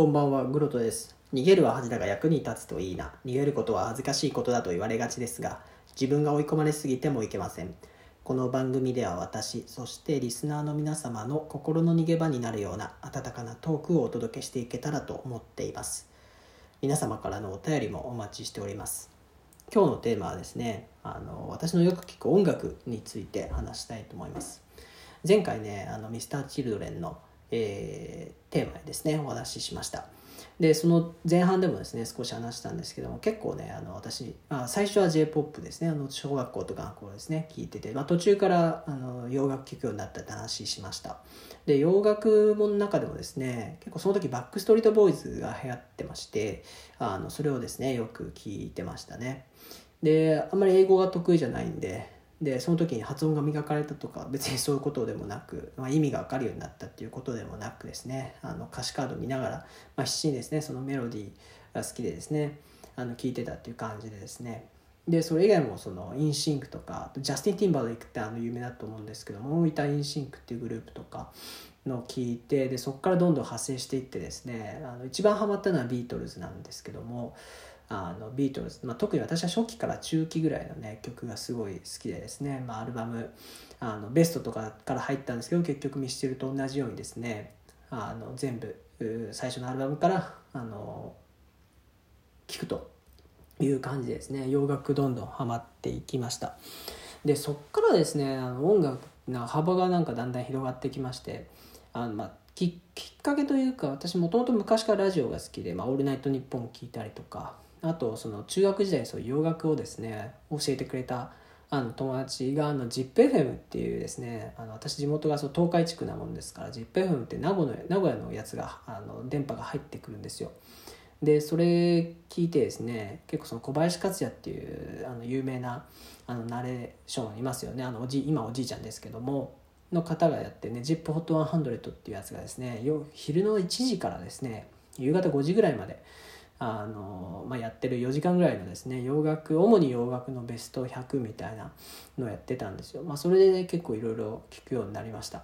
こんばんは、グロトです。逃げるは恥だが役に立つといいな。逃げることは恥ずかしいことだと言われがちですが、自分が追い込まれすぎてもいけません。この番組では私、そしてリスナーの皆様の心の逃げ場になるような温かなトークをお届けしていけたらと思っています。皆様からのお便りもお待ちしております。今日のテーマはですね、あの私のよく聞く音楽について話したいと思います。前回ね、あの Mr.Children のえーテーマでですねお話ししました。でその前半でもですね少し話したんですけども結構ねあの私、あ、最初は j p o p ですねあの小学校とかの頃ですね聞いてて、まあ、途中からあの洋楽聴くようになったって話しました。で洋楽もの中でもですね結構その時バックストリートボーイズが流行ってましてあのそれをですねよく聞いてましたね。であんまり英語が得意じゃないんででその時に発音が磨かれたとか別にそういうことでもなく、まあ、意味が分かるようになったっていうことでもなくですね。あの歌詞カード見ながら、まあ、必死にですねそのメロディーが好きでですねあの聴いてたっていう感じでですね。でそれ以外もそのインシンクとかジャスティン・ティンバーレイクってあの有名だと思うんですけども大分インシンクっていうグループとかの聞いてでそこからどんどん派生していってですねあの一番ハマったのはビートルズなんですけどもあのビートルズ、まあ、特に私は初期から中期ぐらいのね曲がすごい好きでですね、まあ、アルバムあのベストとかから入ったんですけど結局ミスチルと同じようにですねあの全部最初のアルバムからあの聴くという感じですね洋楽どんどんハマっていきました。でそっからですねあの音楽の幅がなんかだんだん広がってきましてあの、まあ、きっかけというか私もともと昔からラジオが好きで「まあ、オールナイトニッポン」聞いたりとかあとその中学時代そう洋楽をですね教えてくれたあの友達があの ZIPFM っていうですねあの私地元がそう東海地区なもんですから ZIPFM って名古屋の名古屋のやつがあの電波が入ってくるんですよ。でそれ聞いてですね結構その小林克也っていうあの有名なあのナレーションいますよね。あのおじ今おじいちゃんですけどもの方がやってね ZIPHOT100 っていうやつがですね昼の1時からですね夕方5時ぐらいまであの、まあ、やってる4時間ぐらいのですね洋楽主に洋楽のベスト100みたいなのをやってたんですよ、まあ、それでね結構いろいろ聞くようになりました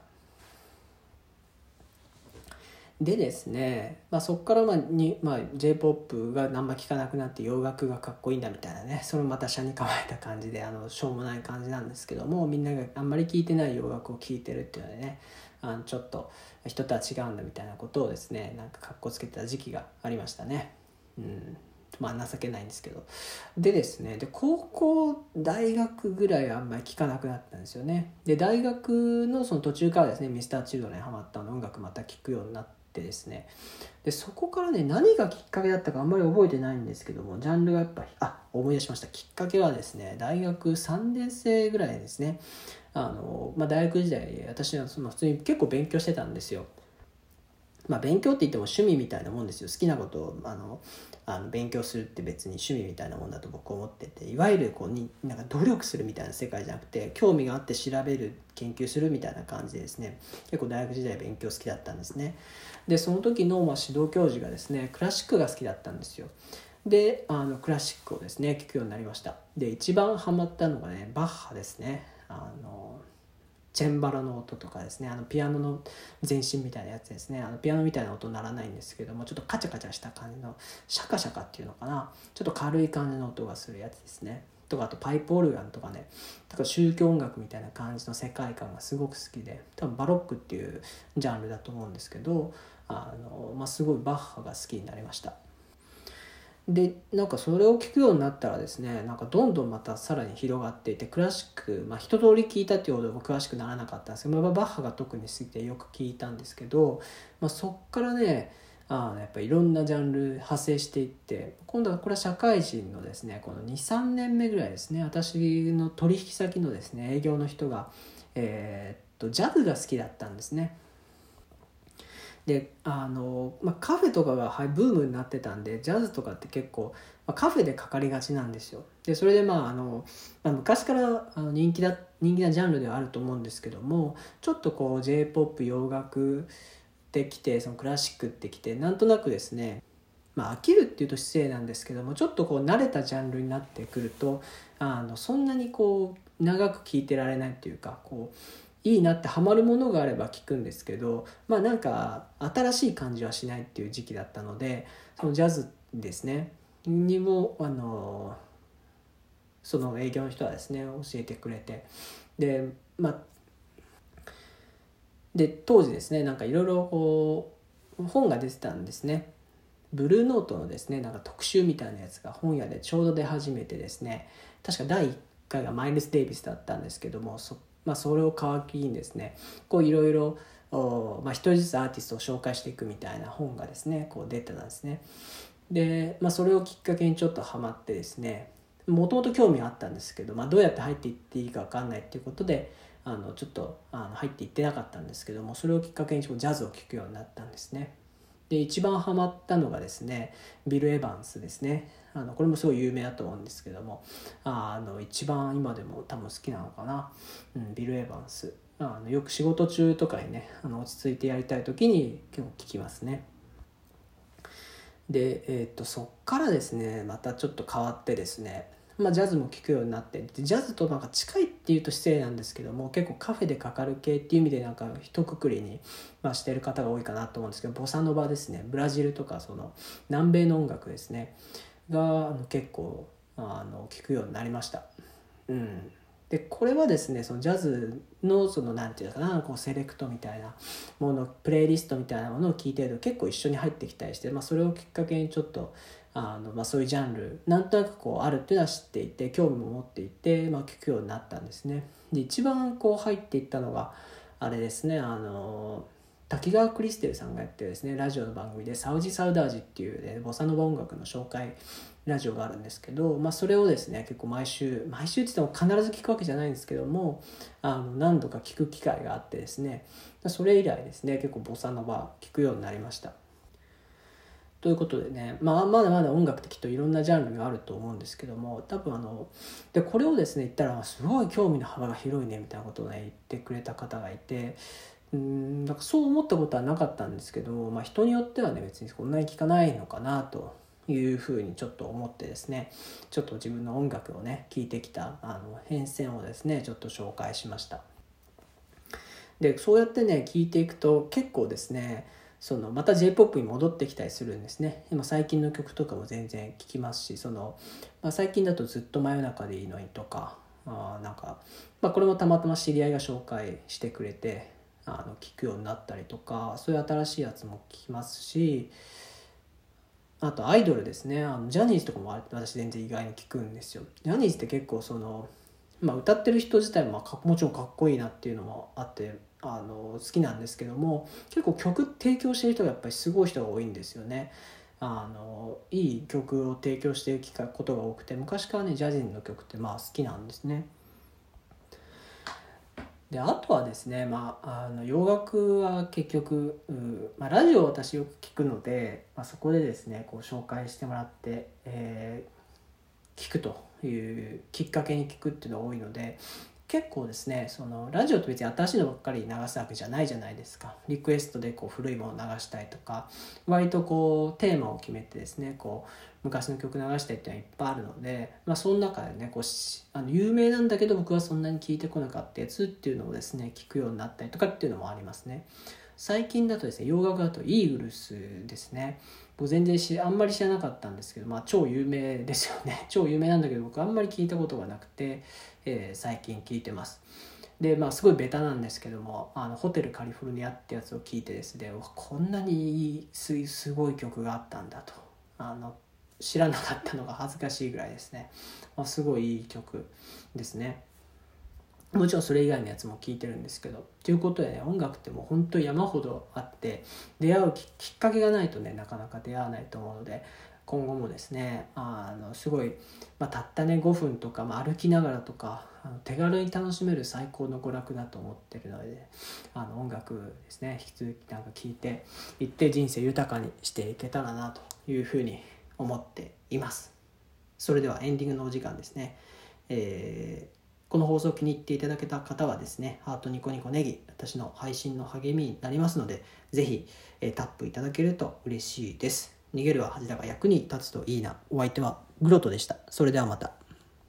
でですね、まあ、そこからまあに、まあ、j p o p があんま聞かなくなって洋楽がかっこいいんだみたいなねそれまた車に構えた感じであのしょうもない感じなんですけどもみんながあんまり聞いてない洋楽を聴いてるっていうのでねあのちょっと人とは違うんだみたいなことをですねなんかかっこつけてた時期がありましたね。うん。まあ情けないんですけど。でですねで高校大学ぐらいあんまり聴かなくなったんですよね。で大学のその途中からですね Mr.Children ハマったの音楽また聴くようになってですね。でそこからね何がきっかけだったかあんまり覚えてないんですけどもジャンルがやっぱりあ思い出しました。きっかけはですね大学3年生ぐらいですね。あの、まあ、大学時代私はその普通に結構勉強してたんですよ。まあ、勉強って言っても趣味みたいなもんですよ。好きなことをあのあの勉強するって別に趣味みたいなもんだと僕思ってて。いわゆるこうになんか努力するみたいな世界じゃなくて興味があって調べる研究するみたいな感じでですね。結構大学時代勉強好きだったんですね。でその時のまあ指導教授がですねクラシックが好きだったんですよ。であのクラシックをですね聴くようになりました。で一番ハマったのがねバッハですね。あのチェンバロの音とかですね。あのピアノの前身みたいなやつですね。あのピアノみたいな音にならないんですけどもちょっとカチャカチャした感じのシャカシャカっていうのかな。ちょっと軽い感じの音がするやつですね。とかあとパイプオルガンとかね。とか宗教音楽みたいな感じの世界観がすごく好きで多分バロックっていうジャンルだと思うんですけどあの、まあ、すごいバッハが好きになりました。でなんかそれを聞くようになったらですねなんかどんどんまたさらに広がっていてクラシック、まあ、一通り聞いたっていうほども詳しくならなかったんですけど、まあ、バッハが特に好きでよく聞いたんですけど、まあ、そっからねあやっぱいろんなジャンル派生していって今度はこれは社会人のですねこの23年目ぐらいですね私の取引先のですね営業の人が、えー、っとジャズが好きだったんですね。であの、まあ、カフェとかが、はい、ブームになってたんでジャズとかって結構、まあ、カフェでかかりがちなんですよ。でそれでまああの、まあ、昔からあの人気だ人気なジャンルではあると思うんですけどもちょっとこう j p o p 洋楽ってきてそのクラシックってきてなんとなくですねまあ飽きるっていうと失礼なんですけどもちょっとこう慣れたジャンルになってくるとあのそんなにこう長く聴いてられないっていうかこういいなってハマるものがあれば聞くんですけどまあなんか新しい感じはしないっていう時期だったのでそのジャズですね。にもあのその営業の人はですね教えてくれて。でまあで当時ですねなんかいろいろこう本が出てたんですね。ブルーノートのですねなんか特集みたいなやつが本屋でちょうど出始めてですね。確か第1回がマイルス・デイビスだったんですけどもそ,、まあ、それを皮切りにですねこういろいろまあ、一人ずつアーティストを紹介していくみたいな本がですねこう出てたんですね。で、まあ、それをきっかけにちょっとハマってですねもともと興味はあったんですけど、まあ、どうやって入っていっていいか分かんないっていうことであのちょっとあの入っていってなかったんですけどもそれをきっかけにジャズを聴くようになったんですね。で一番ハマったのがですねビル・エヴァンスですね。あのこれもすごい有名だと思うんですけどもあの一番今でも多分好きなのかな、うん、ビル・エヴァンス。あのよく仕事中とかにねあの落ち着いてやりたい時に結構聞きますね。で、えーと、そっからですねまたちょっと変わってですねまあ、ジャズも聴くようになってジャズとなんか近いっていうと失礼なんですけども結構カフェでかかる系っていう意味でなんか一括りに、まあ、してる方が多いかなと思うんですけどボサノバですね。ブラジルとかその南米の音楽ですね。が結構あの聴くようになりました。うん。でこれはですねそのジャズのその何て言うかなこうセレクトみたいなものプレイリストみたいなものを聞いてると結構一緒に入ってきたりして、まあ、それをきっかけにちょっとあの、まあ、そういうジャンルなんとなくこうあるっていうのは知っていて興味も持っていて、まあ、聞くようになったんですね。で一番こう入っていったのがあれですねあの滝川クリステルさんがやってるですねラジオの番組で「サウジ・サウダージ」っていう、ね、ボサノバ音楽の紹介ラジオがあるんですけど、まあ、それをですね結構毎週毎週って言っても必ず聞くわけじゃないんですけどもあの何度か聞く機会があってですねそれ以来ですね結構ボサノバ聞くようになりました。ということでね、まあ、まだまだ音楽ってきっといろんなジャンルがあると思うんですけども多分あのでこれをですね言ったらすごい興味の幅が広いねみたいなことをね言ってくれた方がいてうんなんかそう思ったことはなかったんですけど、まあ、人によってはね別にこんなに聞かないのかなというふうにちょっと思ってですねちょっと自分の音楽をね聴いてきたあの変遷をですねちょっと紹介しました。でそうやってね聴いていくと結構ですねそのまた j p o p に戻ってきたりするんですね。今最近の曲とかも全然聴きますしその、まあ、最近だと「ずっと真夜中でいいのに」とかあなんか、まあ、これもたまたま知り合いが紹介してくれてあの聞くようになったりとかそういう新しいやつも聞きますしあとアイドルですね。あのジャニーズとかも私全然意外に聞くんですよ。ジャニーズって結構その、まあ、歌ってる人自体ももちろんかっこいいなっていうのもあってあの好きなんですけども結構曲提供してる人がやっぱりすごい人が多いんですよね。あのいい曲を提供していくことが多くて昔からねジャズの曲ってまあ好きなんですね。であとはですね、まあ、あの洋楽は結局、まあ、ラジオを私よく聞くので、まあ、そこでですねこう紹介してもらって、えー、聞くと。いうきっかけに聞くっていうのが多いので結構ですねそのラジオって別に新しいのばっかり流すわけじゃないじゃないですか。リクエストでこう古いものを流したりとか割とこうテーマを決めてですねこう昔の曲流したりっていうのはいっぱいあるので、まあ、その中でねこうあの有名なんだけど僕はそんなに聞いてこなかったやつっていうのをですね聞くようになったりとかっていうのもありますね。最近だとですね洋楽だとイーグルスですね。僕全然しあんまり知らなかったんですけど、まあ、超有名ですよね。超有名なんだけど僕あんまり聞いたことがなくて、えー、最近聞いてます。でまあすごいベタなんですけどもあのホテルカリフォルニアってやつを聞いてですねこんなにいいすすごい曲があったんだと。あの知らなかったのが恥ずかしいぐらいですね、まあ、すごいいい曲ですね。もちろんそれ以外のやつも聴いてるんですけどということでね音楽ってもう本当に山ほどあって出会うきっかけがないとねなかなか出会わないと思うので今後もですねあのすごい、まあ、たったね5分とか、まあ、歩きながらとかあの手軽に楽しめる最高の娯楽だと思ってるのであの音楽ですね引き続きなんか聴いていって人生豊かにしていけたらなというふうに思っています。それではエンディングのお時間ですね、えーこの放送を気に入っていただけた方はですね、ハートニコニコネギ、私の配信の励みになりますので、ぜひ、えー、タップいただけると嬉しいです。逃げるは恥だが役に立つといいな。お相手はグロトでした。それではまた。